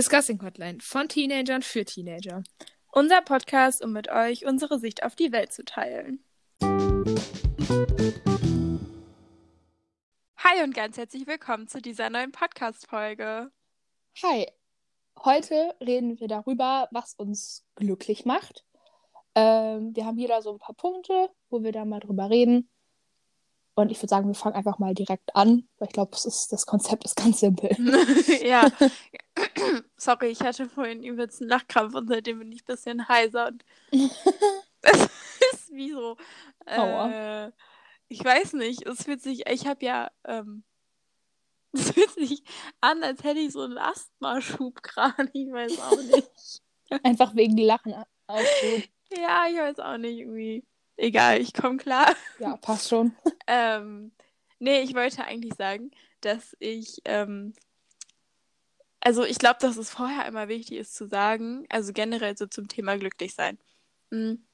Discussing Hotline von Teenagern für Teenager. Unser Podcast, um mit euch unsere Sicht auf die Welt zu teilen. Hi und ganz herzlich willkommen zu dieser neuen Podcast-Folge. Hi, heute reden wir darüber, was uns glücklich macht. Ähm, wir haben hier da so ein paar Punkte, wo wir da mal drüber reden. Und ich würde sagen, wir fangen einfach mal direkt an, weil ich glaube, das Konzept ist ganz simpel. ja. Sorry, ich hatte vorhin übelst einen Lachkrampf und seitdem bin ich ein bisschen heiser und es ist wie so. Äh, ich weiß nicht, es fühlt sich, ich habe ja, ähm, es fühlt sich an, als hätte ich so einen Asthmaschub gerade, ich weiß auch nicht. Einfach wegen Lachen. Ja, ich weiß auch nicht, irgendwie. Egal, ich komme klar. Ja, passt schon. ähm, nee, ich wollte eigentlich sagen, dass ich, ähm, also ich glaube, dass es vorher immer wichtig ist zu sagen, also generell so zum Thema glücklich sein. Hm,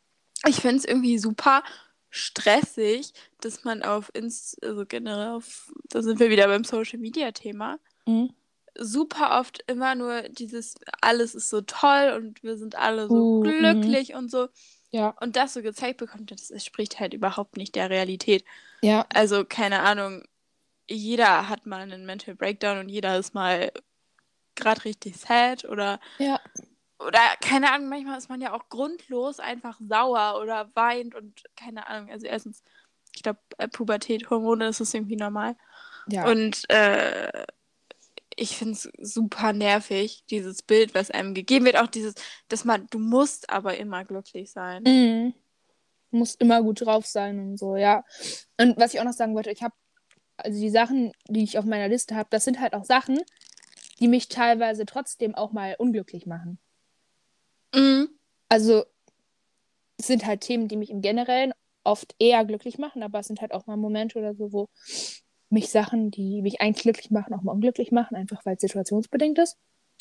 ich finde es irgendwie super stressig, dass man auf Inst also generell auf, da sind wir wieder beim Social Media Thema, mhm. super oft immer nur dieses, alles ist so toll und wir sind alle so uh, glücklich mh. und so. Ja. Und das so gezeigt bekommt, das entspricht halt überhaupt nicht der Realität. Ja. Also, keine Ahnung, jeder hat mal einen Mental Breakdown und jeder ist mal gerade richtig sad oder. Ja. Oder keine Ahnung, manchmal ist man ja auch grundlos einfach sauer oder weint und keine Ahnung. Also erstens, ich glaube, äh, Pubertät, Hormone, das ist irgendwie normal. Ja. Und äh, ich finde es super nervig, dieses Bild, was einem gegeben wird. Auch dieses, dass man, du musst aber immer glücklich sein. Mhm. Du musst immer gut drauf sein und so, ja. Und was ich auch noch sagen wollte, ich habe, also die Sachen, die ich auf meiner Liste habe, das sind halt auch Sachen, die mich teilweise trotzdem auch mal unglücklich machen. Mhm. Also, es sind halt Themen, die mich im Generellen oft eher glücklich machen, aber es sind halt auch mal Momente oder so, wo mich Sachen, die mich eigentlich glücklich machen, auch mal unglücklich machen, einfach weil es situationsbedingt ist.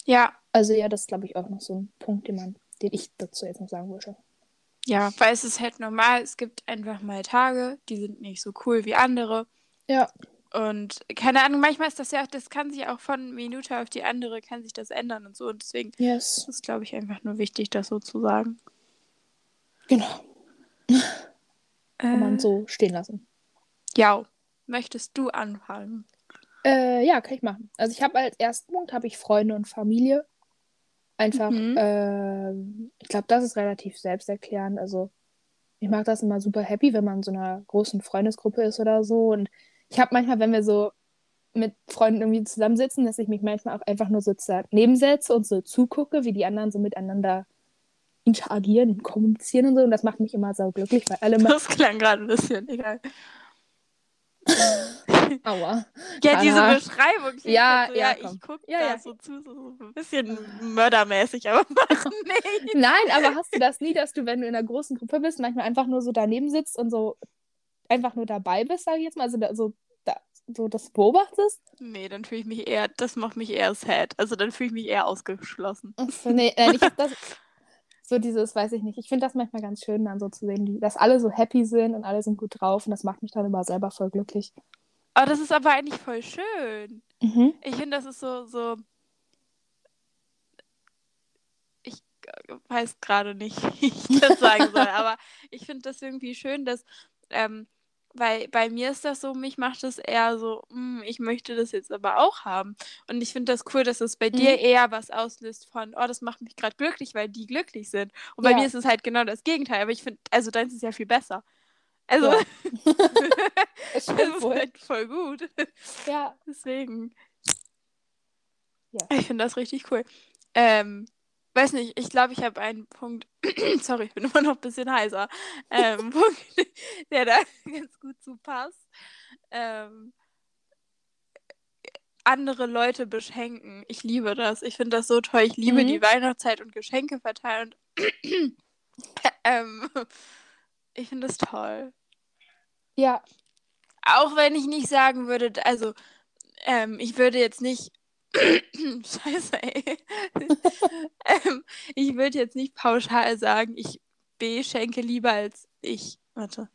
Ja. Also ja, das ist, glaube ich, auch noch so ein Punkt, den man, den ich dazu jetzt noch sagen würde. Ja, weil es ist halt normal, es gibt einfach mal Tage, die sind nicht so cool wie andere. Ja. Und keine Ahnung, manchmal ist das ja, das kann sich auch von Minute auf die andere, kann sich das ändern und so. Und deswegen yes. ist, glaube ich, einfach nur wichtig, das so zu sagen. Genau. kann man äh. so stehen lassen. Ja. Möchtest du anfangen? Äh, ja, kann ich machen. Also ich habe als ersten Punkt habe ich Freunde und Familie. Einfach, mhm. äh, ich glaube, das ist relativ selbsterklärend. Also ich mache das immer super happy, wenn man in so einer großen Freundesgruppe ist oder so. Und ich habe manchmal, wenn wir so mit Freunden irgendwie zusammensitzen, dass ich mich manchmal auch einfach nur sozusagen nebensetze und so zugucke, wie die anderen so miteinander interagieren und kommunizieren und so. Und das macht mich immer so glücklich, weil alle. Das klang gerade ein bisschen, egal. Aua. Ja, diese Beschreibung. Ja, so, ja, ja ich gucke ja, da ja. so zu, so ein bisschen mördermäßig, aber mach nicht. Nein, aber hast du das nie, dass du, wenn du in einer großen Gruppe bist, manchmal einfach nur so daneben sitzt und so einfach nur dabei bist, sage ich jetzt mal, also da, so, da, so das beobachtest? Nee, dann fühle ich mich eher, das macht mich eher sad. Also dann fühle ich mich eher ausgeschlossen. Achso, nee, nein, ich hab das, so dieses, weiß ich nicht, ich finde das manchmal ganz schön, dann so zu sehen, dass alle so happy sind und alle sind gut drauf und das macht mich dann immer selber voll glücklich. Oh, das ist aber eigentlich voll schön. Mhm. Ich finde, das ist so, so. Ich weiß gerade nicht, wie ich das sagen soll, aber ich finde das irgendwie schön, dass ähm, weil bei mir ist das so, mich macht es eher so, hm, ich möchte das jetzt aber auch haben. Und ich finde das cool, dass es bei mhm. dir eher was auslöst von, oh, das macht mich gerade glücklich, weil die glücklich sind. Und bei ja. mir ist es halt genau das Gegenteil. Aber ich finde, also deins ist ja viel besser. Also, ja. das, das ist halt voll gut. Ja. Deswegen. Ja. Ich finde das richtig cool. Ähm, weiß nicht, ich glaube, ich habe einen Punkt, sorry, ich bin immer noch ein bisschen heiser, ähm, Punkt, der da ganz gut zu passt. Ähm, andere Leute beschenken. Ich liebe das. Ich finde das so toll. Ich liebe mhm. die Weihnachtszeit und Geschenke verteilen. ähm, ich finde das toll. Ja. Auch wenn ich nicht sagen würde, also ähm, ich würde jetzt nicht Scheiße, ey. ähm, ich würde jetzt nicht pauschal sagen, ich beschenke lieber als ich. Warte.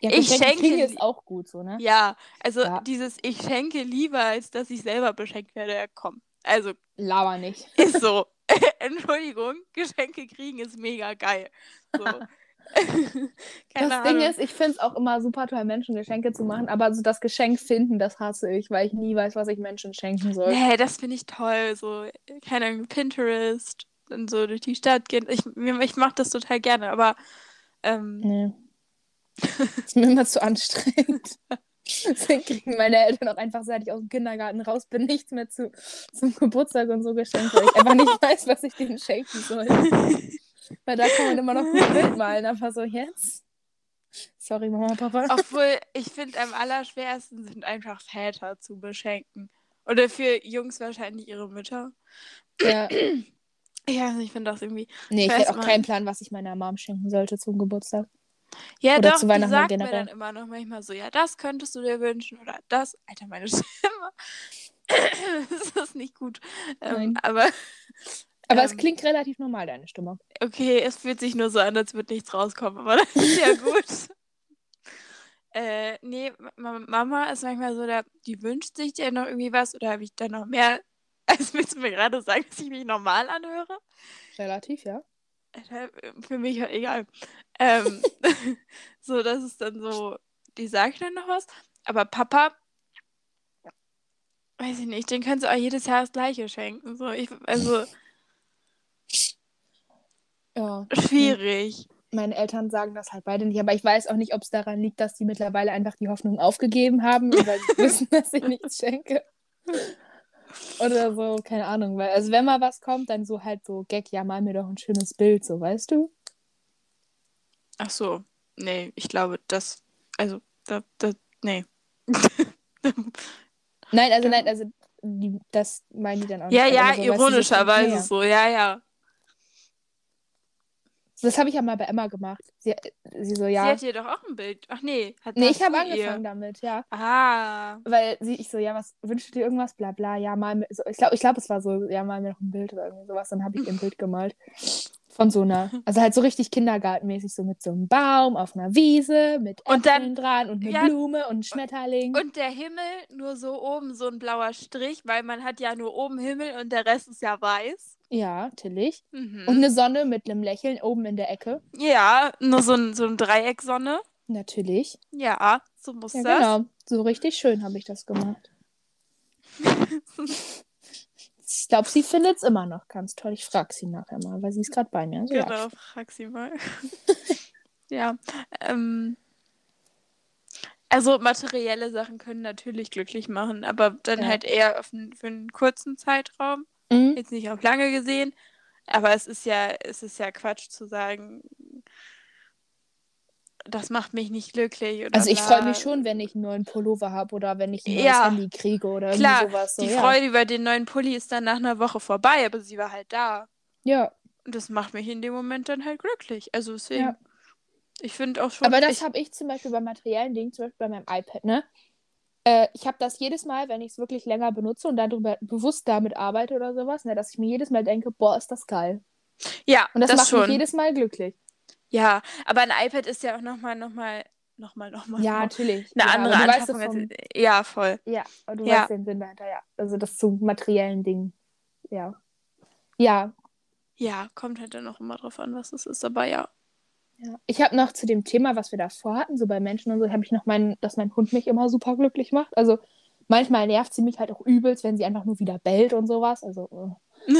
Ja, ich schenke ist auch gut so, ne? Ja, also ja. dieses ich schenke lieber, als dass ich selber beschenkt werde, ja, komm. Also. Laber nicht. Ist so. Entschuldigung, Geschenke kriegen ist mega geil. So. das Ahnung. Ding ist, ich finde es auch immer super toll, Menschen Geschenke zu machen, aber so das Geschenk finden, das hasse ich, weil ich nie weiß, was ich Menschen schenken soll. Nee, das finde ich toll. So, keine Ahnung, Pinterest und so durch die Stadt gehen. Ich, ich mache das total gerne, aber. Ähm, nee. ist mir immer zu anstrengend. Deswegen kriegen meine Eltern auch einfach, seit ich aus dem Kindergarten raus bin, nichts mehr zu, zum Geburtstag und so geschenkt, weil ich einfach nicht weiß, was ich denen schenken soll. Weil da kann man immer noch ein Bild malen, aber so jetzt. Sorry, Mama, Papa. Obwohl, ich finde, am allerschwersten sind einfach Väter zu beschenken. Oder für Jungs wahrscheinlich ihre Mütter. Ja. Ja, ich finde das irgendwie. Nee, ich, ich hätte auch keinen Plan, was ich meiner Mom schenken sollte zum Geburtstag. Ja, oder doch, zu Weihnachten die sagt generell. mir dann immer noch manchmal so, ja, das könntest du dir wünschen oder das. Alter, meine Stimme. das ist nicht gut. Ähm, aber aber ähm, es klingt relativ normal, deine Stimme. Okay, es fühlt sich nur so an, als würde nichts rauskommen, aber das ist ja gut. äh, nee, Mama ist manchmal so, da, die wünscht sich ja noch irgendwie was oder habe ich da noch mehr, als willst du mir gerade sagen, dass ich mich normal anhöre? Relativ, ja. Für mich egal. Ähm, so, das ist dann so, die sagt dann noch was. Aber Papa, weiß ich nicht, den kannst du auch jedes Jahr das Gleiche schenken. So, ich, also. Ja. Schwierig. Meine Eltern sagen das halt beide nicht, aber ich weiß auch nicht, ob es daran liegt, dass die mittlerweile einfach die Hoffnung aufgegeben haben, weil sie wissen, dass ich nichts schenke. Oder so, keine Ahnung. Weil, also wenn mal was kommt, dann so halt so, Gag, ja, mal mir doch ein schönes Bild, so, weißt du? Ach so, nee, ich glaube, das, also, da, da, nee. nein, also, nein, also, die, das meinen die dann auch nicht. Ja, ja, so, ironischerweise so, ja, ja. Das habe ich ja mal bei Emma gemacht. Sie, sie so, ja. Sie hat dir doch auch ein Bild. Ach nee. Hat nee, ich habe angefangen ihr? damit, ja. Ah. Weil sie, ich so, ja, was wünschst du dir irgendwas? Bla bla, ja, mal. So, ich glaube, ich glaub, es war so, ja, mal mir noch ein Bild oder irgendwie sowas. Dann habe ich ihr ein Bild gemalt. Von so einer, also halt so richtig kindergartenmäßig, so mit so einem Baum auf einer Wiese, mit und dann, dran und eine ja, Blume und ein Schmetterling. Und der Himmel nur so oben so ein blauer Strich, weil man hat ja nur oben Himmel und der Rest ist ja weiß. Ja, natürlich. Mhm. Und eine Sonne mit einem Lächeln oben in der Ecke. Ja, nur so ein, so ein Dreiecksonne. Natürlich. Ja, so muss ja, das. Genau, so richtig schön habe ich das gemacht. Ich glaube, sie findet es immer noch ganz toll. Ich frage sie nachher mal, weil sie ist gerade bei mir. So, genau, ja. frag sie mal. ja. Ähm, also materielle Sachen können natürlich glücklich machen, aber dann ja. halt eher auf einen, für einen kurzen Zeitraum. Mhm. Jetzt nicht auf lange gesehen. Aber es ist ja, es ist ja Quatsch zu sagen, das macht mich nicht glücklich. also ich freue mich schon, wenn ich einen neuen Pullover habe oder wenn ich ein neues ja, Handy kriege oder klar, sowas. So, die ja. Freude über den neuen Pulli ist dann nach einer Woche vorbei, aber sie war halt da. Ja. Und das macht mich in dem Moment dann halt glücklich. Also deswegen, ja. ich finde auch schon... Aber das habe ich zum Beispiel bei materiellen Dingen, zum Beispiel bei meinem iPad, ne? Äh, ich habe das jedes Mal, wenn ich es wirklich länger benutze und darüber bewusst damit arbeite oder sowas, ne, dass ich mir jedes Mal denke, boah, ist das geil. Ja, und das, das macht schon. mich jedes Mal glücklich. Ja, aber ein iPad ist ja auch nochmal, nochmal, nochmal, nochmal. Ja, natürlich. Eine ja, andere Anschaffung. Vom... Ja, voll. Ja, aber du ja. weißt den Sinn dahinter, ja. Also das zu materiellen Dingen. Ja. Ja. Ja, kommt halt dann auch immer drauf an, was es ist, aber ja. Ja. Ich habe noch zu dem Thema, was wir davor hatten, so bei Menschen und so, habe ich noch meinen, dass mein Hund mich immer super glücklich macht. Also manchmal nervt sie mich halt auch übelst, wenn sie einfach nur wieder bellt und sowas. Also. Äh.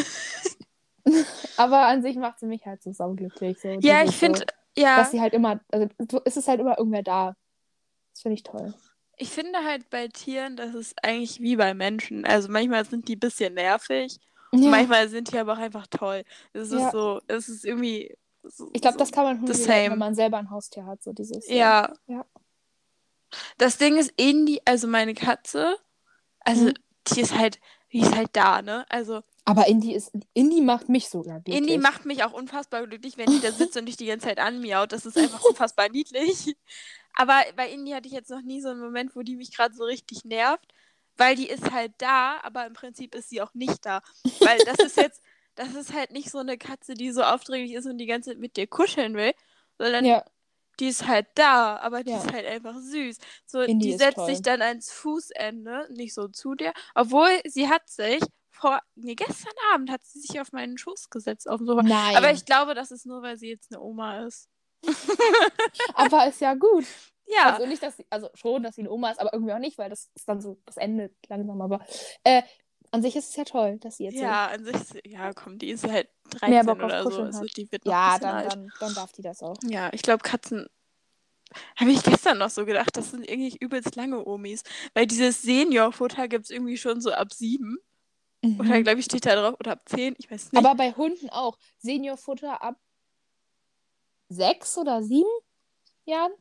Aber an sich macht sie mich halt so sauglücklich. So, ja, ich finde, so, ja. Dass sie halt immer, also es ist halt immer irgendwer da. Das finde ich toll. Ich finde halt bei Tieren, das ist eigentlich wie bei Menschen. Also manchmal sind die ein bisschen nervig. Ja. Manchmal sind die aber auch einfach toll. Es ist ja. so, es ist irgendwie. So, ich glaube, das kann man Hunde wenn man selber ein Haustier hat, so dieses. Ja. ja. Das Ding ist, Indy, also meine Katze, also mhm. die ist halt, die ist halt da, ne? Also aber Indie ist, Indie macht mich sogar glücklich. Indie macht mich auch unfassbar glücklich, wenn die da sitzt und dich die ganze Zeit anmiaut. Das ist einfach unfassbar niedlich. Aber bei Indie hatte ich jetzt noch nie so einen Moment, wo die mich gerade so richtig nervt, weil die ist halt da, aber im Prinzip ist sie auch nicht da. Weil das ist jetzt, das ist halt nicht so eine Katze, die so aufdringlich ist und die ganze Zeit mit dir kuscheln will, sondern ja. die ist halt da, aber die ja. ist halt einfach süß. So, Indie die setzt sich dann ans Fußende, nicht so zu dir, obwohl sie hat sich vor, nee, gestern Abend hat sie sich auf meinen Schoß gesetzt auf dem Sofa. Nein. Aber ich glaube, das ist nur, weil sie jetzt eine Oma ist. Aber ist ja gut. Ja. Also nicht, dass sie, also schon, dass sie eine Oma ist, aber irgendwie auch nicht, weil das ist dann so, das endet langsam. Aber äh, an sich ist es ja toll, dass sie jetzt ja, an sich, ist- ja, komm, die ist halt Mehr 13 Bock auf oder so. Also die wird noch Ja, dann, alt. dann, dann darf die das auch. Ja, ich glaube, Katzen. Habe ich gestern noch so gedacht, das sind irgendwie übelst lange Omis. Weil dieses Senior-Futter gibt es irgendwie schon so ab sieben. Oder Mhm. glaube ich, steht da drauf. Oder ab zehn, ich weiß nicht. Aber bei Hunden auch. Seniorfutter ab sechs oder sieben Jahren?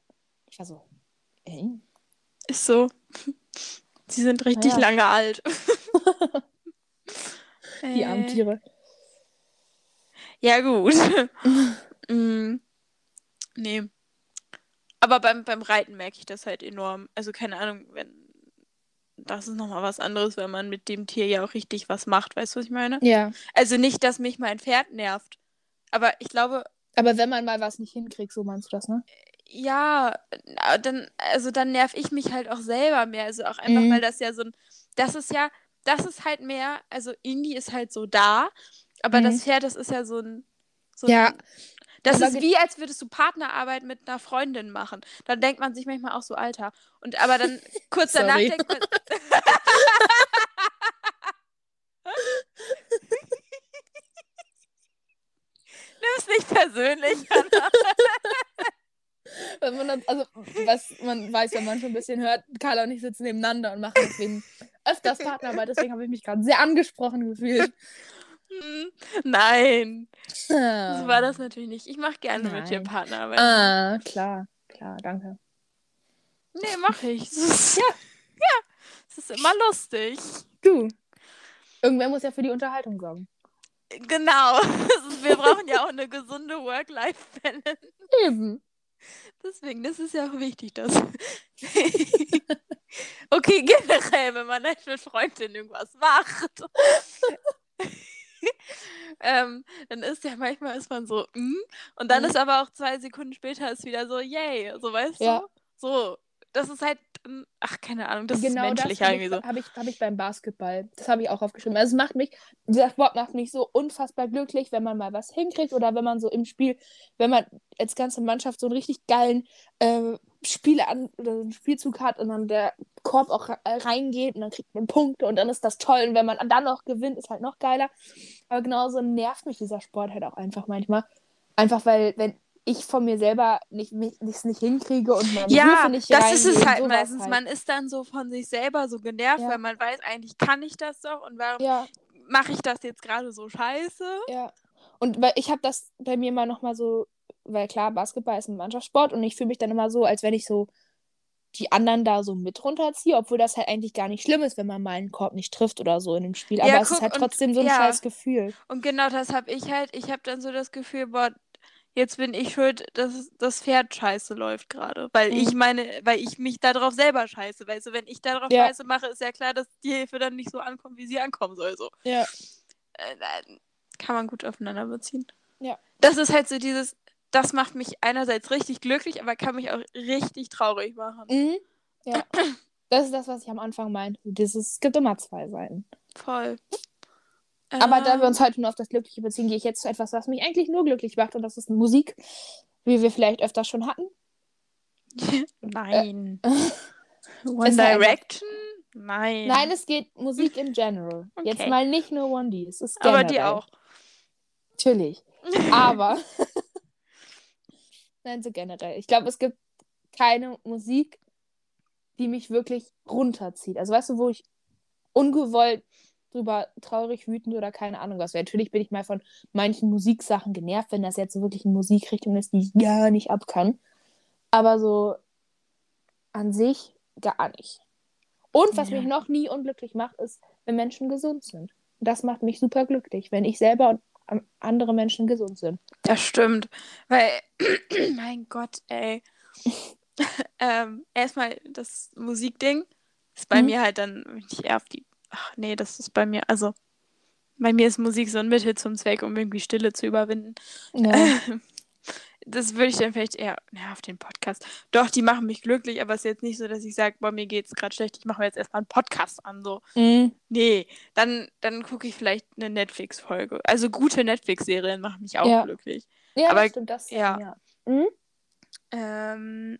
Ich war so. Äh? Ist so. Sie sind richtig Ja. lange alt. Die armen Äh, Tiere. Ja, gut. mm, nee. Aber beim, beim Reiten merke ich das halt enorm. Also keine Ahnung, wenn. Das ist nochmal was anderes, wenn man mit dem Tier ja auch richtig was macht. Weißt du, was ich meine? Ja. Also nicht, dass mich mein Pferd nervt. Aber ich glaube, Aber wenn man mal was nicht hinkriegt, so meinst du das, ne? ja, na, dann, also dann nerv ich mich halt auch selber mehr. Also auch einfach, Mhm. weil das ja so ein. Das ist ja, das ist halt mehr, also Indie ist halt so da, aber Mhm. das Pferd, das ist ja so ein. So Ja. Ein, das Aber ist wie, als würdest du Partnerarbeit mit einer Freundin machen. Dann denkt man sich manchmal auch so, Alter. Und aber dann kurz danach denkt man. Nimm's nicht persönlich, also, was man weiß, wenn man schon ein bisschen hört, Carla und ich sitzen nebeneinander und machen deswegen öfters Partnerarbeit. Deswegen habe ich mich gerade sehr angesprochen gefühlt. Hm, Nein, so So war das natürlich nicht. Ich mache gerne mit dir Nein. Partnerarbeit. Ah, klar, klar, danke. Nee, mache ich. Ist, ja. ja, es ist immer lustig. Du. Irgendwer muss ja für die Unterhaltung sorgen. Genau. Wir brauchen ja auch eine gesunde Work-Life-Balance. Eben. Deswegen, das ist ja auch wichtig, dass. okay, generell, wenn man halt mit Freundinnen irgendwas macht. ähm, dann ist ja manchmal ist man so, mm, und dann Mhm. ist aber auch zwei Sekunden später ist wieder so, yay, so weißt Ja. du? So, das ist halt, ach, keine Ahnung, das genau ist menschlich das habe irgendwie ich, so. hab ich, hab ich beim Basketball. Das habe ich auch aufgeschrieben. Also es macht mich, dieser Sport macht mich so unfassbar glücklich, wenn man mal was hinkriegt oder wenn man so im Spiel, wenn man als ganze Mannschaft so einen richtig geilen äh, Spiele an oder einen Spielzug hat und dann der Korb auch äh, reingeht und dann kriegt man Punkte und dann ist das toll. Und wenn man dann noch gewinnt, ist halt noch geiler. Aber genauso nervt mich dieser Sport halt auch einfach manchmal. Einfach weil, wenn ich von mir selber nicht, mich, nicht, nicht hinkriege und meine Ja, Hilfe nicht das ist es halt meistens. halt. Man ist dann so von sich selber so genervt, Ja. weil man weiß, eigentlich kann ich das doch und warum Ja, mache ich das jetzt gerade so scheiße? Ja. Und weil ich habe das bei mir mal nochmal so, weil klar, Basketball ist ein Mannschaftssport und ich fühle mich dann immer so, als wenn ich so die anderen da so mit runterziehe, obwohl das halt eigentlich gar nicht schlimm ist, wenn man mal einen Korb nicht trifft oder so in einem Spiel. Ja, Aber es guck, ist halt und- trotzdem so ein ja. scheiß Gefühl. Und genau das habe ich halt. Ich habe dann so das Gefühl, boah, jetzt bin ich schuld, dass das Pferd scheiße läuft gerade. Weil Mhm. ich meine, weil ich mich darauf selber scheiße. Weißt du, wenn ich darauf Ja. scheiße mache, ist ja klar, dass die Hilfe dann nicht so ankommt, wie sie ankommen soll. So. Ja. Äh, kann man gut aufeinander beziehen. Ja. Das ist halt so dieses, das macht mich einerseits richtig glücklich, aber kann mich auch richtig traurig machen. Mhm. Ja. Das ist das, was ich am Anfang meinte. Dieses, es gibt immer zwei Seiten. Voll. Aber da wir Ähm, uns heute nur auf das Glückliche beziehen, gehe ich jetzt zu etwas, was mich eigentlich nur glücklich macht und das ist Musik, wie wir vielleicht öfter schon hatten. Nein. One Äh, halt Direction? Nein. Nein, es geht Musik in general. Jetzt Okay. mal nicht nur One D, es ist generell. aber die auch. Natürlich. Aber. Nein, so generell. Ich glaube, es gibt keine Musik, die mich wirklich runterzieht. Also, weißt du, wo ich ungewollt drüber traurig, wütend oder keine Ahnung was. Natürlich bin ich mal von manchen Musiksachen genervt, wenn das jetzt so wirklich eine Musikrichtung ist, die ich gar nicht ab kann. Aber so an sich gar nicht. Und was Ja. mich noch nie unglücklich macht, ist, wenn Menschen gesund sind. Das macht mich super glücklich, wenn ich selber und an- andere Menschen gesund sind. Das stimmt. Weil, mein Gott, ey. ähm, erstmal das Musikding ist bei Mhm. mir halt dann wenn ich eher auf die. Ach nee, das ist bei mir, also bei mir ist Musik so ein Mittel zum Zweck, um irgendwie Stille zu überwinden. Ja. Das würde ich dann vielleicht eher ja, auf den Podcast. Doch, die machen mich glücklich, aber es ist jetzt nicht so, dass ich sage, boah, mir geht's gerade schlecht, ich mache mir jetzt erstmal einen Podcast an. So. Mhm. Nee, dann, dann gucke ich vielleicht eine Netflix-Folge. Also gute Netflix-Serien machen mich auch Ja. glücklich. Ja, Aber- das stimmt, das ja. ja. Mhm. Ähm,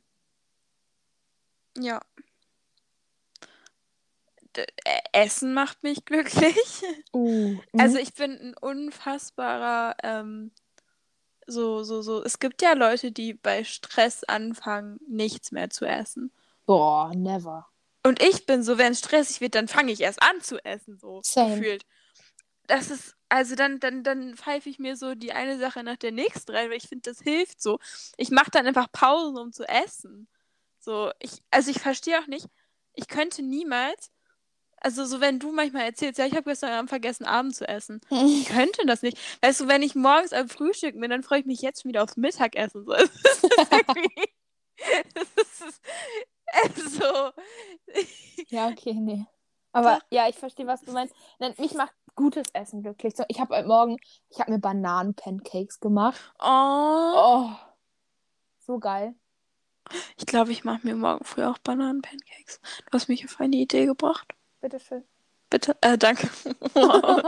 ja. Äh, Essen macht mich glücklich. Uh, Also ich bin ein unfassbarer, ähm, so, so, so. Es gibt ja Leute, die bei Stress anfangen, nichts mehr zu essen. boah, never. Und ich bin so, wenn es stressig wird, dann fange ich erst an zu essen, so Same. gefühlt. Das ist, also dann, dann, dann pfeife ich mir so die eine Sache nach der nächsten rein, weil ich finde, das hilft so. Ich mache dann einfach Pausen, um zu essen. So, ich, also ich verstehe auch nicht, ich könnte niemals, also so wenn du manchmal erzählst, ja, ich habe gestern Abend vergessen, Abend zu essen. Ich könnte das nicht. Weißt du, wenn ich morgens am Frühstück bin, dann freue ich mich jetzt schon wieder aufs Mittagessen. So. Es ist irgendwie. Es ist, also. Ja, okay, nee. Aber Doch. ja, ich verstehe, was du meinst. Nein, mich macht gutes Essen glücklich. So, ich habe heute Morgen, ich habe mir Bananen-Pancakes gemacht. Oh. Oh, so geil. Ich glaube, ich mache mir morgen früh auch Bananen-Pancakes. Du hast mich auf eine Idee gebracht. Bitteschön. Bitte? Äh, danke.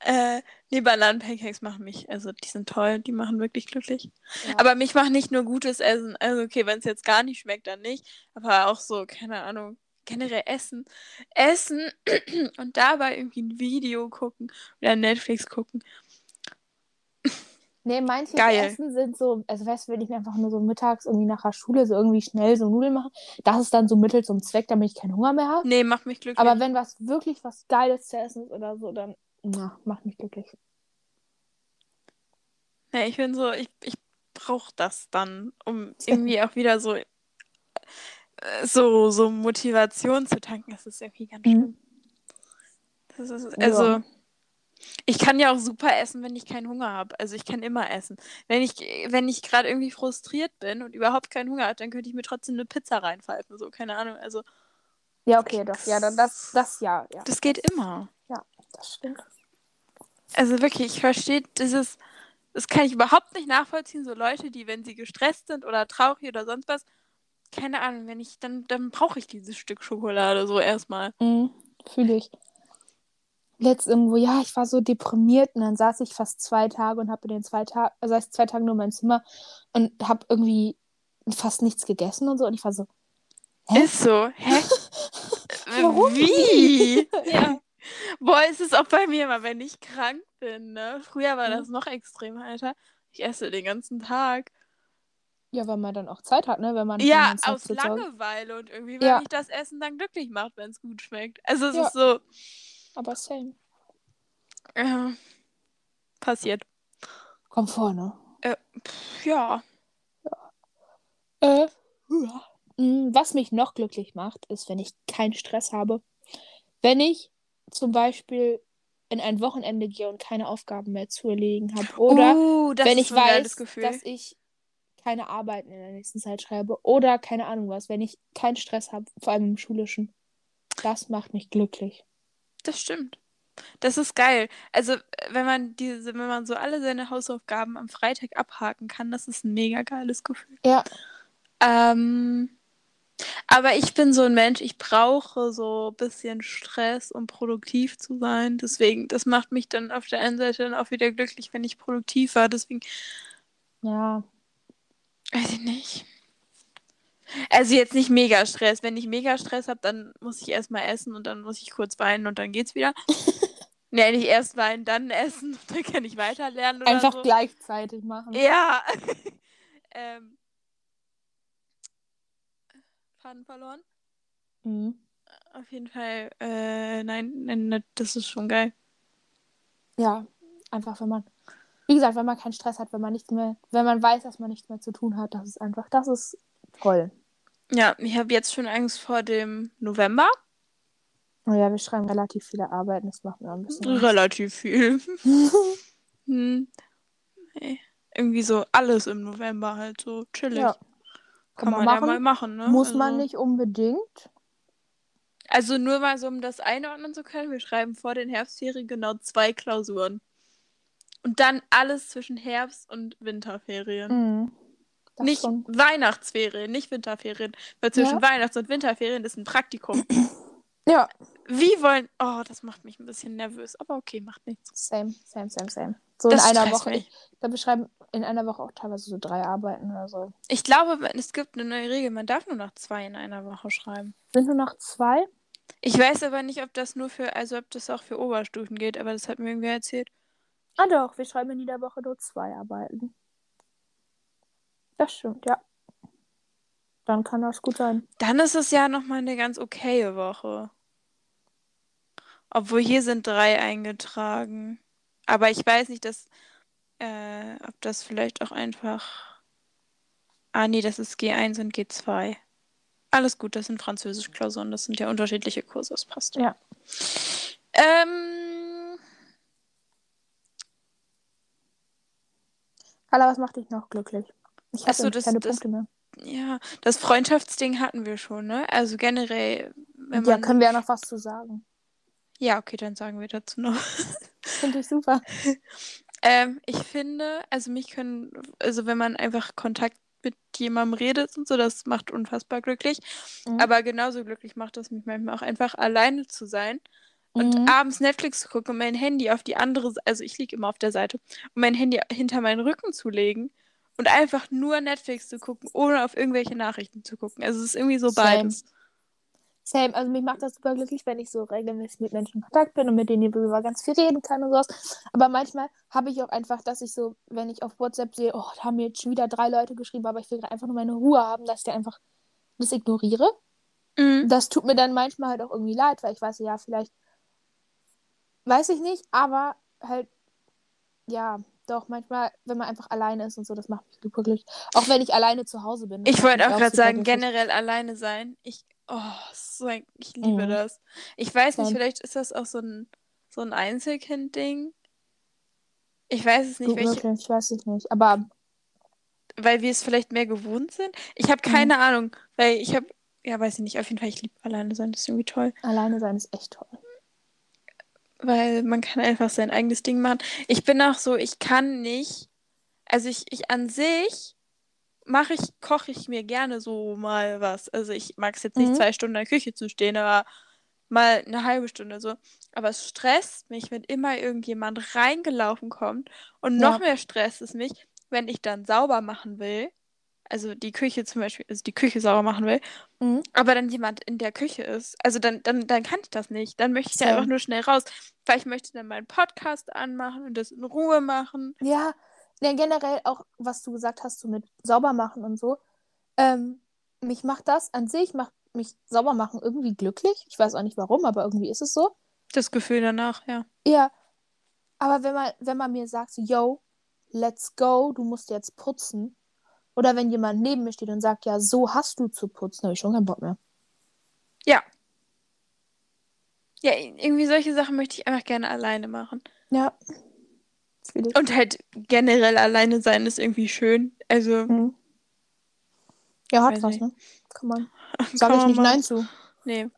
äh, nee, Bananen-Pancakes machen mich, also die sind toll, die machen wirklich glücklich. Ja. Aber mich macht nicht nur gutes Essen, also okay, wenn es jetzt gar nicht schmeckt, dann nicht, aber auch so, keine Ahnung, generell Essen. Essen und dabei irgendwie ein Video gucken oder Netflix gucken. Nee, manche Geil. Essen sind so, also weißt du, wenn ich mir einfach nur so mittags irgendwie nach der Schule so irgendwie schnell so Nudeln mache, das ist dann so Mittel zum Zweck, damit ich keinen Hunger mehr habe. Nee, macht mich glücklich. Aber wenn was wirklich was Geiles zu essen ist oder so, dann na, macht mich glücklich. Nee, ich bin so, ich, ich brauche das dann, um irgendwie auch wieder so, äh, so, so Motivation zu tanken. Das ist irgendwie ganz Mhm. schlimm. Das ist, Ja. Ich kann ja auch super essen, wenn ich keinen Hunger habe. Also ich kann immer essen. Wenn ich, wenn ich gerade irgendwie frustriert bin und überhaupt keinen Hunger habe, dann könnte ich mir trotzdem eine Pizza reinpfeifen. So, keine Ahnung. Also, Ja, okay, doch. Ja, dann das, das ja, ja. das geht immer. Das stimmt. Also wirklich, ich verstehe dieses, das kann ich überhaupt nicht nachvollziehen. So Leute, die, wenn sie gestresst sind oder traurig oder sonst was, keine Ahnung, wenn ich, dann, dann brauche ich dieses Stück Schokolade so erstmal. Mhm, Fühle ich. Letzt irgendwo, ja, ich war so deprimiert und dann saß ich fast zwei Tage und habe in den zwei Tagen, also heißt zwei Tagen nur in meinem Zimmer und habe irgendwie fast nichts gegessen und so und ich war so, Hä? Ist so. Hä? Warum? Wie? ja. Boah, ist es auch bei mir immer, wenn ich krank bin, ne? Früher war Mhm. das noch extrem, Alter. Ich esse den ganzen Tag. Ja, weil man dann auch Zeit hat, ne, wenn man Ja, aus Langeweile und irgendwie, weil Ja. mich das Essen dann glücklich macht, wenn es gut schmeckt. Also es Ja. ist so, Aber same. äh, passiert. Komm vorne. Pff, ja. Äh, ja. Mm, Was mich noch glücklich macht, ist, wenn ich keinen Stress habe. Wenn ich zum Beispiel in ein Wochenende gehe und keine Aufgaben mehr zu erledigen habe. Oder uh, wenn ich weiß, dass ich keine Arbeiten in der nächsten Zeit schreibe. Oder keine Ahnung was. Wenn ich keinen Stress habe, vor allem im Schulischen. Das macht mich glücklich. Das stimmt. Das ist geil. Also, wenn man diese, wenn man so alle seine Hausaufgaben am Freitag abhaken kann, das ist ein mega geiles Gefühl. Ja. Ähm, aber ich bin so ein Mensch, ich brauche so ein bisschen Stress, um produktiv zu sein. Deswegen, das macht mich dann auf der einen Seite dann auch wieder glücklich, wenn ich produktiv war. Deswegen, Ja. weiß ich nicht. Also jetzt nicht mega Stress. Wenn ich mega Stress habe, dann muss ich erstmal essen und dann muss ich kurz weinen und dann geht's wieder. nee, nicht erst weinen, dann essen und dann kann ich weiter lernen Einfach so. gleichzeitig machen. Ja. ähm. Faden verloren? Mhm. Auf jeden Fall, äh, nein, nein, nein, das ist schon geil. Ja. Einfach, wenn man. Wie gesagt, wenn man keinen Stress hat, wenn man nichts mehr, wenn man weiß, dass man nichts mehr zu tun hat, das ist einfach, das ist toll. Ja, ich habe jetzt schon Angst vor dem November. Oh ja, wir schreiben relativ viele Arbeiten, das macht mir auch ein bisschen. Angst. Relativ viel. hm. Nee. Irgendwie so alles im November halt so chillig. Ja. Kann man, ja mal machen, ne? Muss also, man nicht unbedingt. Also nur mal so, um das einordnen zu können, wir schreiben vor den Herbstferien genau zwei Klausuren. Und dann alles zwischen Herbst und Winterferien. Mhm. Das Nicht schon. Weihnachtsferien, nicht Winterferien. Weil zwischen Ja. Weihnachts- und Winterferien ist ein Praktikum. Ja. Wie wollen. Oh, das macht mich ein bisschen nervös. Aber okay, macht nichts. Same, same, same, same. So Das in einer Woche. mich. Ich glaube, wir schreiben in einer Woche auch teilweise so drei Arbeiten oder so. Ich glaube, es gibt eine neue Regel. Man darf nur noch zwei in einer Woche schreiben. Sind nur noch zwei? Ich weiß aber nicht, ob das nur für, also ob das auch für Oberstufen geht, aber das hat mir irgendwer erzählt. Ah doch, wir schreiben in jeder Woche nur zwei Arbeiten. Das stimmt, ja. Dann kann das gut sein. Dann ist es ja nochmal eine ganz okaye Woche. Obwohl hier sind drei eingetragen. Aber ich weiß nicht, dass, äh, ob das vielleicht auch einfach. Ah, nee, das ist G1 und G2. Alles gut, das sind Französisch-Klausuren, das sind ja unterschiedliche Kurse, das passt. Ja. Ähm, Carla, was macht dich noch glücklich? Ich habe so, das- keine das- Punkte mehr. ja, das Freundschaftsding hatten wir schon, ne? Also generell, wenn Ja, man. können wir ja noch was zu sagen. Ja, okay, dann sagen wir dazu noch. Finde ich super. Ähm, ich finde, also mich können, also wenn man einfach Kontakt mit jemandem redet und so, das macht unfassbar glücklich. Mhm. Aber genauso glücklich macht es mich manchmal auch einfach alleine zu sein und Mhm. abends Netflix zu gucken und mein Handy auf die andere, also ich liege immer auf der Seite, und mein Handy hinter meinen Rücken zu legen und einfach nur Netflix zu gucken, ohne auf irgendwelche Nachrichten zu gucken. Also es ist irgendwie so Same. beides. Same, also mich macht das super glücklich, wenn ich so regelmäßig mit Menschen in Kontakt bin und mit denen ich über ganz viel reden kann und sowas. Aber manchmal habe ich auch einfach, dass ich so, wenn ich auf WhatsApp sehe, oh, da haben mir jetzt schon wieder drei Leute geschrieben, aber ich will einfach nur meine Ruhe haben, dass ich dann einfach das ignoriere. Mhm. Das tut mir dann manchmal halt auch irgendwie leid, weil ich weiß, ja, vielleicht weiß ich nicht, aber halt, ja, doch, manchmal, wenn man einfach alleine ist und so, das macht mich super glücklich. Auch wenn ich alleine zu Hause bin. Ich wollte auch gerade sagen, glücklich. generell alleine sein. Ich, oh, so ein, ich liebe Mhm. das. Ich weiß nicht, vielleicht ist das auch so ein, so ein Einzelkind-Ding. Ich weiß es nicht, welche, ich weiß es nicht. Aber weil wir es vielleicht mehr gewohnt sind. Ich habe Mhm. keine Ahnung, weil ich habe, ja, weiß ich nicht, auf jeden Fall, ich liebe alleine sein, das ist irgendwie toll. alleine sein ist echt toll. Weil man kann einfach sein eigenes Ding machen. Ich bin auch so, ich kann nicht, also ich, ich an sich mache ich, koche ich mir gerne so mal was. Also ich mag es jetzt nicht Mhm. zwei Stunden in der Küche zu stehen, aber mal eine halbe Stunde so. Aber es stresst mich, wenn immer irgendjemand reingelaufen kommt. Und noch Ja. mehr stresst es mich, wenn ich dann sauber machen will. Also die Küche zum Beispiel, also die Küche sauber machen will, Mhm. aber dann jemand in der Küche ist. Also dann, dann, dann kann ich das nicht. Dann möchte ich Same. einfach nur schnell raus. Weil ich möchte dann meinen Podcast anmachen und das in Ruhe machen. Ja, ja, generell auch, was du gesagt hast, so mit sauber machen und so. Ähm, mich macht das an sich, macht mich sauber machen irgendwie glücklich. Ich weiß auch nicht warum, aber irgendwie ist es so. Das Gefühl danach, ja. Ja, aber wenn man, wenn man mir sagt, so, yo, let's go, du musst jetzt putzen. Oder wenn jemand neben mir steht und sagt, ja, so hast du zu putzen, habe ich schon keinen Bock mehr. Ja. Ja, irgendwie solche Sachen möchte ich einfach gerne alleine machen. Ja. Und halt generell alleine sein ist irgendwie schön. Also, Mhm. Ja, hat was, nicht. ne? Kann man. Sag ich man nicht mal- Nein zu. Nee.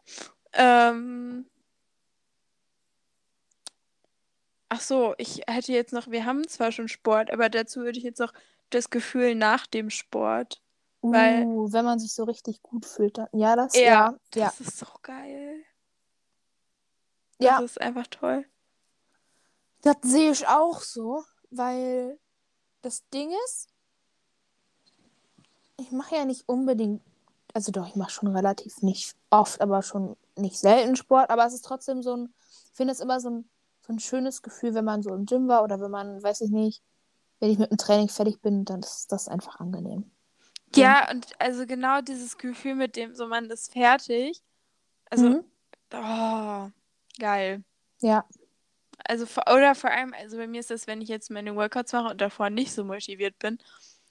Ähm. Ach so, ich hätte jetzt noch, wir haben zwar schon Sport, aber dazu würde ich jetzt noch das Gefühl nach dem Sport. Weil- Uh, wenn man sich so richtig gut fühlt, dann. Ja, das, Ja, ja. Ja. Das ist so geil. Das Ja, ist einfach toll. das sehe ich auch so, weil das Ding ist, ich mache ja nicht unbedingt, also doch, ich mache schon relativ nicht oft, aber schon nicht selten Sport, aber es ist trotzdem so ein, ich finde es immer so ein, so ein schönes Gefühl, wenn man so im Gym war oder wenn man, weiß ich nicht, wenn ich mit dem Training fertig bin, dann ist das einfach angenehm. Ja, und also genau dieses Gefühl mit dem, so man ist fertig. Also, Mhm. oh, geil. Ja, Also, oder vor allem, also bei mir ist das, wenn ich jetzt meine Workouts mache und davor nicht so motiviert bin,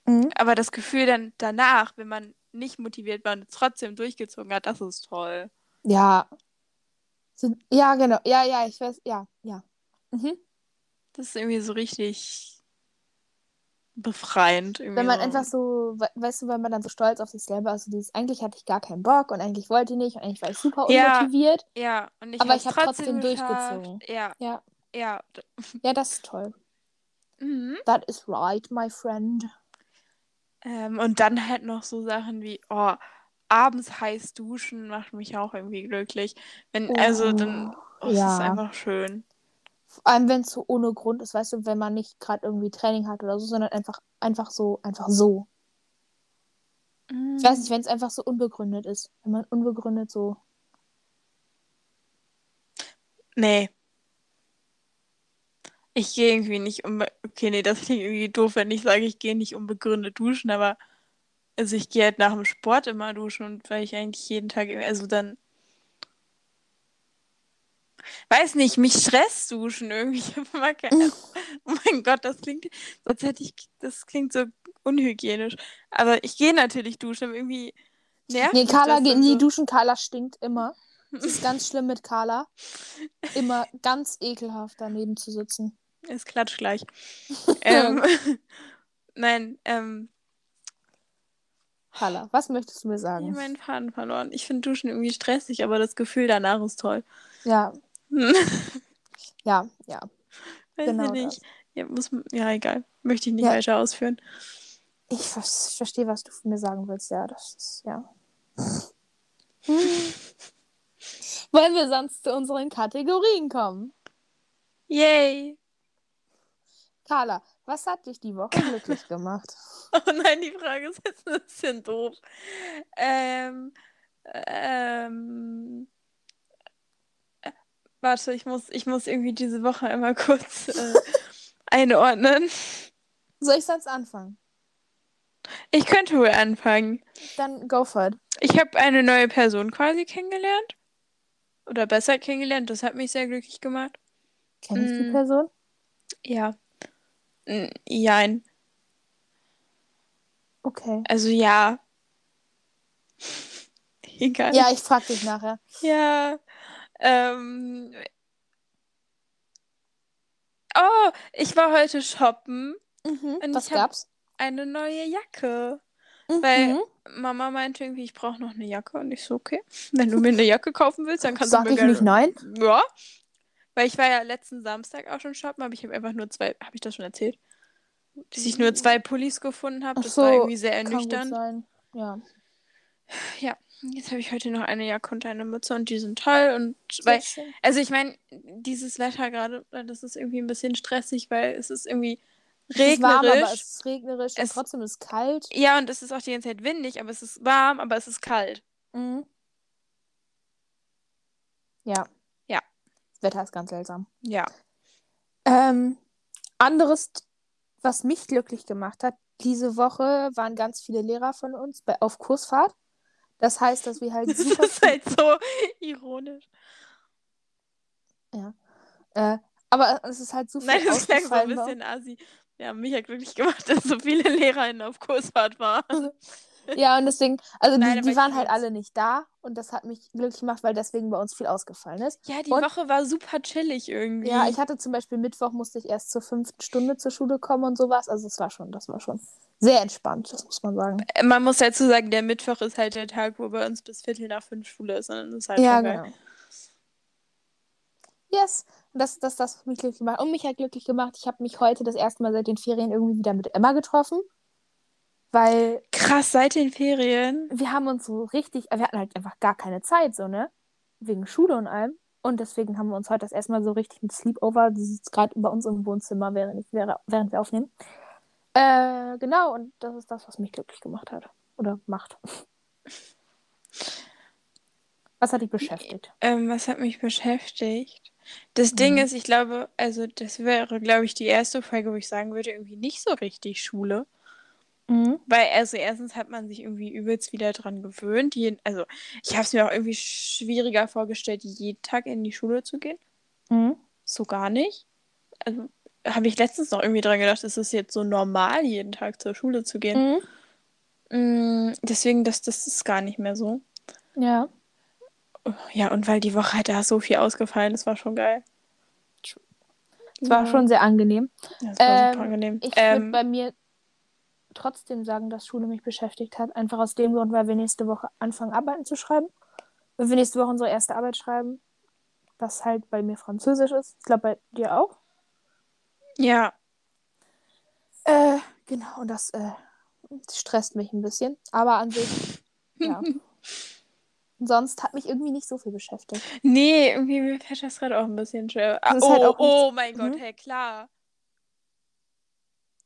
mhm. aber das Gefühl dann danach, wenn man nicht motiviert war und trotzdem durchgezogen hat, das ist toll. ja. So, ja, genau, ja, ja, ich weiß, ja, ja. Mhm. Das ist irgendwie so richtig befreiend. Irgendwie Wenn man so. einfach so, we- weißt du, wenn man dann so stolz auf sich selber ist, so dieses, eigentlich hatte ich gar keinen Bock und eigentlich wollte ich nicht und eigentlich war ich super Ja. unmotiviert. Ja, und ich Aber ich hab trotzdem trotzdem durchgezogen. Ja, Ja. ja. Ja, das ist toll. Mhm. That is right, my friend. Ähm, und dann halt noch so Sachen wie, oh, abends heiß duschen macht mich auch irgendwie glücklich. Wenn, also dann, oh, es ja. ist einfach schön. Vor allem, wenn es so ohne Grund ist, weißt du, wenn man nicht gerade irgendwie Training hat oder so, sondern einfach, einfach so, einfach so. Ich weiß nicht, wenn es einfach so unbegründet ist. Wenn man unbegründet so. Nee. Ich gehe irgendwie nicht unbe Okay, nee, das klingt irgendwie doof, wenn ich sage, ich gehe nicht unbegründet duschen, aber also ich gehe halt nach dem Sport immer duschen und weil ich eigentlich jeden Tag, also dann weiß nicht, mich stresst duschen irgendwie. Ich mag keine- oh mein Gott, das klingt, als hätte ich, das klingt so unhygienisch. Aber ich gehe natürlich duschen, aber irgendwie nervt Nee, Carla geht nie so. duschen. Carla stinkt immer. Das ist ganz schlimm mit Carla. Immer ganz ekelhaft daneben zu sitzen. Es klatscht gleich. ähm, nein, ähm, Carla, was möchtest du mir ich habe sagen? meinen Faden verloren. Ich finde Duschen irgendwie stressig, aber das Gefühl danach ist toll. Ja, Weiß ja, ja. Genau ich nicht. das. Ja, muss, ja, egal. Möchte ich nicht Ja. weiter ausführen. Ich, ver- ich verstehe, was du von mir sagen willst. Ja, das ist, ja. Wollen wir sonst zu unseren Kategorien kommen? Yay! Carla, was hat dich die Woche glücklich gemacht? Oh nein, die Frage ist jetzt ein bisschen doof. Ähm, ähm, äh, warte, ich muss, ich muss irgendwie diese Woche einmal kurz äh, einordnen. Soll ich sonst anfangen? Ich könnte wohl anfangen. Dann go for it. Ich habe eine neue Person quasi kennengelernt. Oder besser kennengelernt. Das hat mich sehr glücklich gemacht. Kenn ich die Mm. Person? Ja. Mm, Jein. Okay. Also ja. Egal. Ja, ich frag dich nachher. Ja. Ähm. Oh, ich war heute shoppen. Mhm. Und Was ich gab's? Eine neue Jacke. Mhm. Weil Mama meinte irgendwie, ich brauche noch eine Jacke. Und ich so, okay. Wenn du mir eine Jacke kaufen willst, dann kannst Sag du mir ich gerne... nicht nein? Ja. Weil ich war ja letzten Samstag auch schon shoppen, aber ich habe einfach nur zwei... Habe ich das schon erzählt? Dass ich nur zwei Pullis gefunden habe. Das so, war irgendwie sehr Kann gut ernüchternd. sein. Ja. Ja. Jetzt habe ich heute noch eine Jacke und eine Mütze und die sind toll. Und weil. Also ich meine, dieses Wetter gerade, das ist irgendwie ein bisschen stressig, weil es ist irgendwie Es ist warm, regnerisch. aber es ist regnerisch und Es- trotzdem ist es kalt. Ja, und es ist auch die ganze Zeit windig, aber es ist warm, aber es ist kalt. Mhm. Ja. Ja. Das Wetter ist ganz seltsam. Ja. Ähm, anderes, was mich glücklich gemacht hat, diese Woche waren ganz viele Lehrer von uns bei, auf Kursfahrt. Das heißt, dass wir halt Das super ist halt so ironisch. Äh, aber es ist halt so viel Nein, das klang so ein bisschen assi. Ja, mich hat glücklich gemacht, dass so viele LehrerInnen auf Kursfahrt waren. Ja, und deswegen, also Nein, die, die waren halt alle nicht da und das hat mich glücklich gemacht, weil deswegen bei uns viel ausgefallen ist. Ja, die Und- Woche war super chillig irgendwie. Ja, ich hatte zum Beispiel Mittwoch musste ich erst zur fünften Stunde zur Schule kommen und sowas. Also es war schon, das war schon sehr entspannt, das muss man sagen. Man muss dazu sagen, der Mittwoch ist halt der Tag, wo bei uns bis Viertel nach fünf Schule ist. Und dann ist halt Ja, genau. Yes, und das das, das hat mich glücklich gemacht. Und mich hat glücklich gemacht, ich habe mich heute das erste Mal seit den Ferien irgendwie wieder mit Emma getroffen. Weil Krass, seit den Ferien. wir haben uns so richtig, wir hatten halt einfach gar keine Zeit, so, ne? Wegen Schule und allem. Und deswegen haben wir uns heute das erste Mal so richtig mit Sleepover, die sitzt gerade bei uns im Wohnzimmer, während, ich, während wir aufnehmen. Äh, genau, und das ist das, was mich glücklich gemacht hat. Oder macht. Was hat dich beschäftigt? Ähm, was hat mich beschäftigt? Das Ding Mhm. ist, ich glaube, also das wäre, glaube ich, die erste Folge, wo ich sagen würde, irgendwie nicht so richtig Schule. Mhm. Weil, also erstens hat man sich irgendwie übelst wieder dran gewöhnt. Jeden, also ich habe es mir auch irgendwie schwieriger vorgestellt, jeden Tag in die Schule zu gehen. Mhm. So gar nicht. Also habe ich letztens noch irgendwie dran gedacht, es ist jetzt so normal, jeden Tag zur Schule zu gehen. Mhm. Mm, deswegen, das, das ist gar nicht mehr so. Ja. Ja, und weil die Woche halt da so viel ausgefallen ist, war schon geil. Es war Ja. schon sehr angenehm. Ja, das war Ähm, super angenehm. Ich Ähm, würde bei mir trotzdem sagen, dass Schule mich beschäftigt hat. Einfach aus dem Grund, weil wir nächste Woche anfangen, Arbeiten zu schreiben. Wenn wir nächste Woche unsere erste Arbeit schreiben, was halt bei mir Französisch ist. Ich glaube, bei dir auch. ja, Äh, genau, und das äh, stresst mich ein bisschen. Aber an sich, ja. Sonst hat mich irgendwie nicht so viel beschäftigt. Nee, irgendwie mir fällt das gerade auch ein bisschen schwer. Ah, oh, halt oh nichts- mein Gott, Mhm. hey, klar.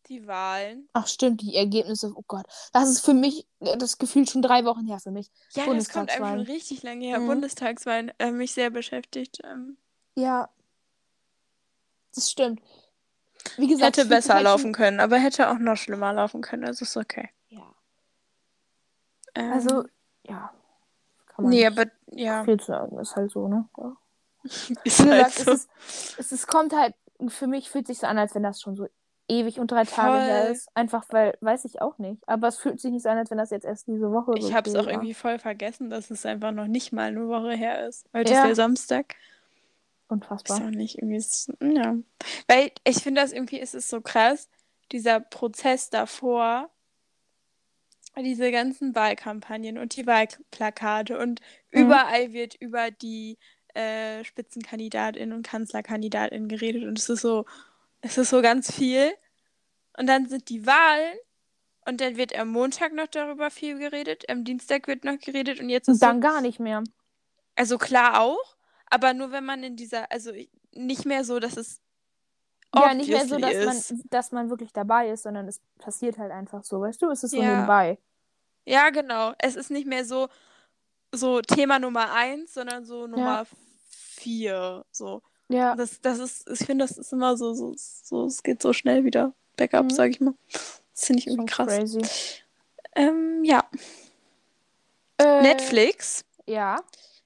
Die Wahlen. Ach stimmt, die Ergebnisse, oh Gott. Das ist für mich, äh, das Gefühl schon drei Wochen her für mich. Ja, das kommt einem schon richtig lange her. Mhm. Bundestagswahlen äh, mich sehr beschäftigt. Ähm, Ja. Das stimmt. Wie gesagt, hätte besser laufen können, aber hätte auch noch schlimmer laufen können. Also ist okay. Ja. Ähm, Also, ja. Kann man nee, aber ja. viel sagen, ist halt so, ne? Ja. Ist Wie halt gesagt, so. es, ist, es ist, kommt halt, für mich fühlt sich so an, als wenn das schon so ewig und drei Tage her ist. Einfach weil, weiß ich auch nicht. Aber es fühlt sich nicht so an, als wenn das jetzt erst diese Woche so Ich habe es auch war. irgendwie voll vergessen, dass es einfach noch nicht mal eine Woche her ist. Heute Ja. ist der Samstag. Ist Unfassbar. auch nicht irgendwie. s- Ja. Weil ich finde das irgendwie, ist es so krass, dieser Prozess davor, diese ganzen Wahlkampagnen und die Wahlplakate und Mhm. überall wird über die äh, Spitzenkandidatinnen und Kanzlerkandidatinnen geredet und es ist so, es ist so ganz viel. Und dann sind die Wahlen und dann wird am Montag noch darüber viel geredet, am Dienstag wird noch geredet und jetzt ist Und dann so, gar nicht mehr. also klar auch, aber nur wenn man in dieser, also nicht mehr so, dass es Ja, nicht mehr so, dass man, dass man wirklich dabei ist, sondern es passiert halt einfach so, weißt du? Es ist so Ja. nebenbei. Ja, genau. Es ist nicht mehr so, so Thema Nummer eins, sondern so Nummer vier. So. Ja. Das, das ist, ich finde, das ist immer so, so, so, es geht so schnell wieder backup, Mhm. sag ich mal. Das finde ich irgendwie krass. crazy. Ähm, ja. Äh, Netflix. Ja.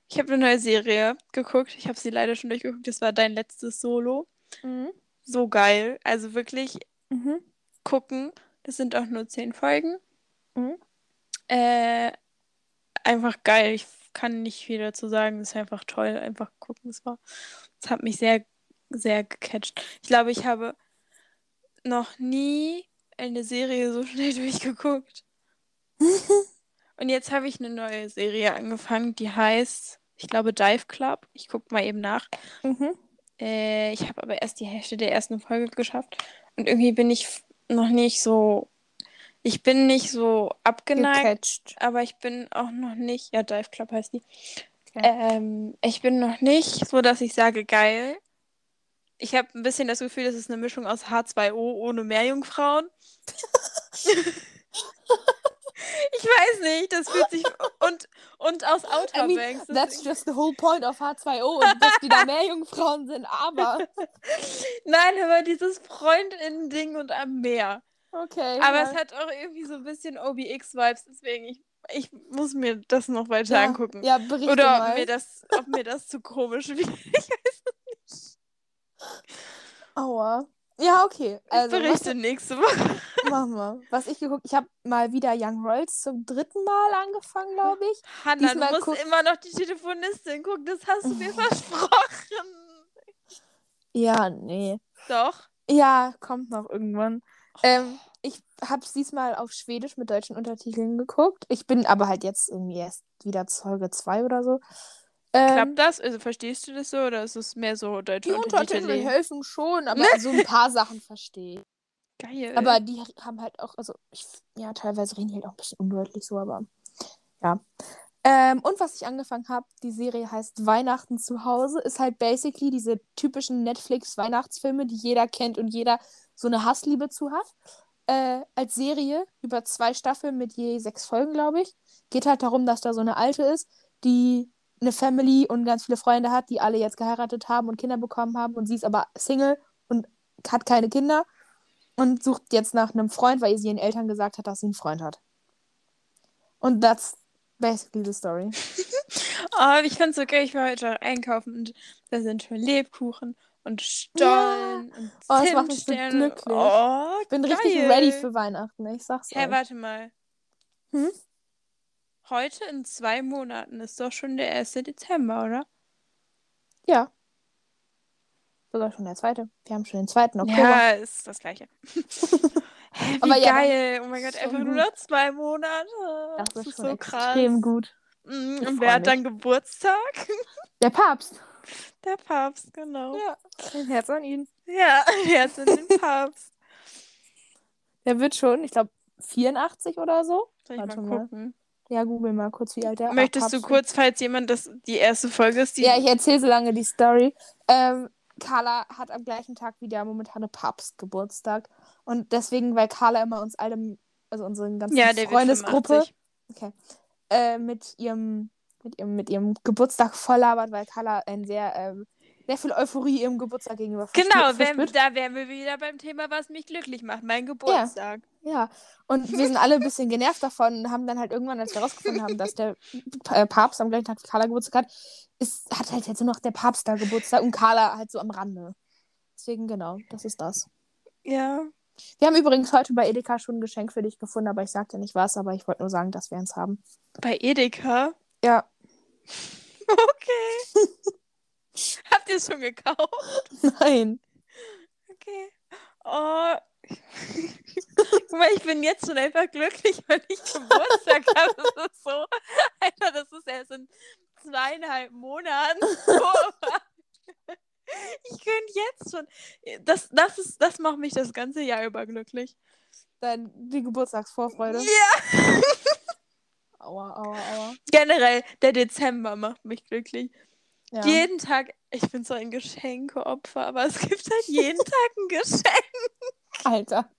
Ich habe eine neue Serie geguckt. Ich habe sie leider schon durchgeguckt. Das war dein letztes Solo. Mhm. So geil. Also wirklich Mhm. gucken. Das sind auch nur zehn Folgen. Mhm. Äh, einfach geil. Ich kann nicht viel dazu sagen. Es ist einfach toll. Einfach gucken. Es war, es hat mich sehr, sehr gecatcht. Ich glaube, ich habe noch nie eine Serie so schnell durchgeguckt. Und jetzt habe ich eine neue Serie angefangen, die heißt, ich glaube, Dive Club. Ich gucke mal eben nach. Mhm. Äh, ich habe aber erst die Hälfte der ersten Folge geschafft. Und irgendwie bin ich noch nicht so. Ich bin nicht so abgeneigt, Gecatcht. aber ich bin auch noch nicht. Ja, Dive Club heißt die. Okay. Ähm, ich bin noch nicht so, dass ich sage, geil. Ich habe ein bisschen das Gefühl, das ist eine Mischung aus H2O ohne Meerjungfrauen. ich weiß nicht, das fühlt sich. Und, und aus Outer I mean, that's just the whole point of H2O, und dass die da mehr Jungfrauen sind, aber. Nein, aber dieses Freundinnen-Ding und am Meer. Okay. Aber ja. es hat auch irgendwie so ein bisschen OBX-Vibes, deswegen ich, ich muss mir das noch weiter ja, angucken. Ja, berichte Oder mal. ob mir, das, ob mir das zu komisch wird. Ich weiß Aua. Ja, okay. Ich Also, was, berichte nächste Woche. machen wir. Was ich geguckt, ich habe mal wieder Young Royals zum dritten Mal angefangen, glaube ich. Hanna, Diesmal du musst guck- immer noch die Telefonistin gucken, das hast du mir versprochen. Ja, nee. Doch. Ja, kommt noch irgendwann. Ähm, ich habe es diesmal auf Schwedisch mit deutschen Untertiteln geguckt. Ich bin aber halt jetzt irgendwie erst wieder Folge 2 oder so. Ähm, Klappt das? Also verstehst du das so oder ist es mehr so deutsche die Untertitel Untertitel? helfen schon, aber so ein paar Sachen verstehe ich. Geil. Aber die haben halt auch, also ich, ja, teilweise reden die halt auch ein bisschen undeutlich so, aber ja. Ähm, und was ich angefangen habe, die Serie heißt Weihnachten zu Hause, ist halt basically diese typischen Netflix-Weihnachtsfilme, die jeder kennt und jeder so eine Hassliebe zu hat. Äh, als Serie über zwei Staffeln mit je sechs Folgen, glaube ich. Geht halt darum, dass da so eine Alte ist, die eine Family und ganz viele Freunde hat, die alle jetzt geheiratet haben und Kinder bekommen haben und sie ist aber Single und hat keine Kinder und sucht jetzt nach einem Freund, weil sie ihren Eltern gesagt hat, dass sie einen Freund hat. Und that's basically the story. Oh, ich so geil. Ich war heute einkaufen und da sind schon Lebkuchen und Stollen und Oh, das macht mich so glücklich. Oh, Ich bin geil. richtig ready für Weihnachten, ich sag's Hä, euch. warte mal. Hm? Heute in zwei Monaten ist doch schon der 1. Dezember, oder? Ja. Sogar schon der zweite. Wir haben schon den zweiten Oktober. Ja, ist das gleiche. Wie Aber ja, geil. Oh mein Gott, einfach nur noch zwei Monate. das, ist schon so extrem gut. Mm, Und wer hat dann Geburtstag? Der Papst. Der Papst, genau. Ja. Ein Herz an ihn. Ja, Herz in den Papst. Der wird schon, ich glaube, 84 oder so. Soll ich Warte mal mal. gucken? Ja, google mal kurz, wie alt der Möchtest du Papst kurz, falls jemand das die erste Folge ist, die. Ja, ich erzähle so lange die Story. Ähm, Carla hat am gleichen Tag wie der momentane Papst Geburtstag. Und deswegen, weil Carla immer uns alle, also unseren ganzen Ja, Freundesgruppe, 85. okay, äh, mit ihrem, mit ihrem, mit ihrem Geburtstag voll labert, weil Carla ein sehr, ähm, sehr viel Euphorie ihrem Geburtstag gegenüber Genau, verspürt. da wären wir wieder beim Thema, was mich glücklich macht. Mein Geburtstag. Ja, und wir sind alle ein bisschen genervt davon und haben dann halt irgendwann, als wir herausgefunden haben, dass der äh, Papst am gleichen Tag wie Carla Geburtstag hat, ist, hat halt jetzt nur noch der Papst da Geburtstag und Carla halt so am Rande. Deswegen, genau, das ist das. Ja. Wir haben übrigens heute bei Edeka schon ein Geschenk für dich gefunden, aber ich sagte nicht was, aber ich wollte nur sagen, dass wir eins haben. Bei Edeka. Ja, Okay. Habt ihr es schon gekauft? nein. Okay. Oh. Guck mal, ich bin jetzt schon einfach glücklich, weil ich Geburtstag habe. Das ist so. Alter, das ist erst in zweieinhalb Monaten. So. Ich könnte jetzt schon. Das, das, ist, das macht mich das ganze Jahr über glücklich. Dann die Geburtstagsvorfreude. Ja. Aua, aua, aua. Generell, der Dezember macht mich glücklich. Ja. Jeden Tag, ich bin so ein Geschenkeopfer, aber es gibt halt jeden Tag ein Geschenk. Alter.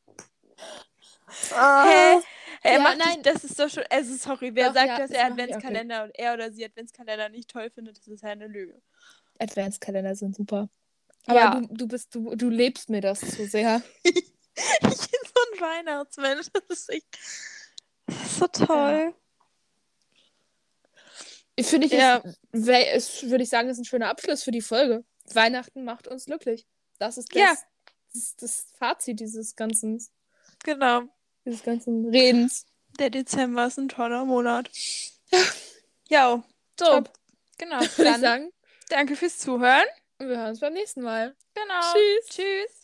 Hä? Äh, Er Ja, nein. Nicht, das ist doch schon. Also, sorry, wer Doch, sagt, ja, dass das er Adventskalender und er oder sie Adventskalender nicht toll findet, das ist ja eine Lüge. Adventskalender sind super. Aber Ja. du, du bist, du, du lebst mir das zu sehr. Ich bin so ein Weihnachtsmensch. Das ist echt. Das ist so toll. Finde ich, Ja. würde ich sagen, ist ein schöner Abschluss für die Folge. Weihnachten macht uns glücklich. Das ist das, Ja. das, das Fazit dieses ganzen, Genau. dieses ganzen Redens. Der Dezember ist ein toller Monat. Ja. So. Top. Genau. Würde ich Dann sagen. danke fürs Zuhören. Und wir hören uns beim nächsten Mal. Genau. Tschüss. Tschüss.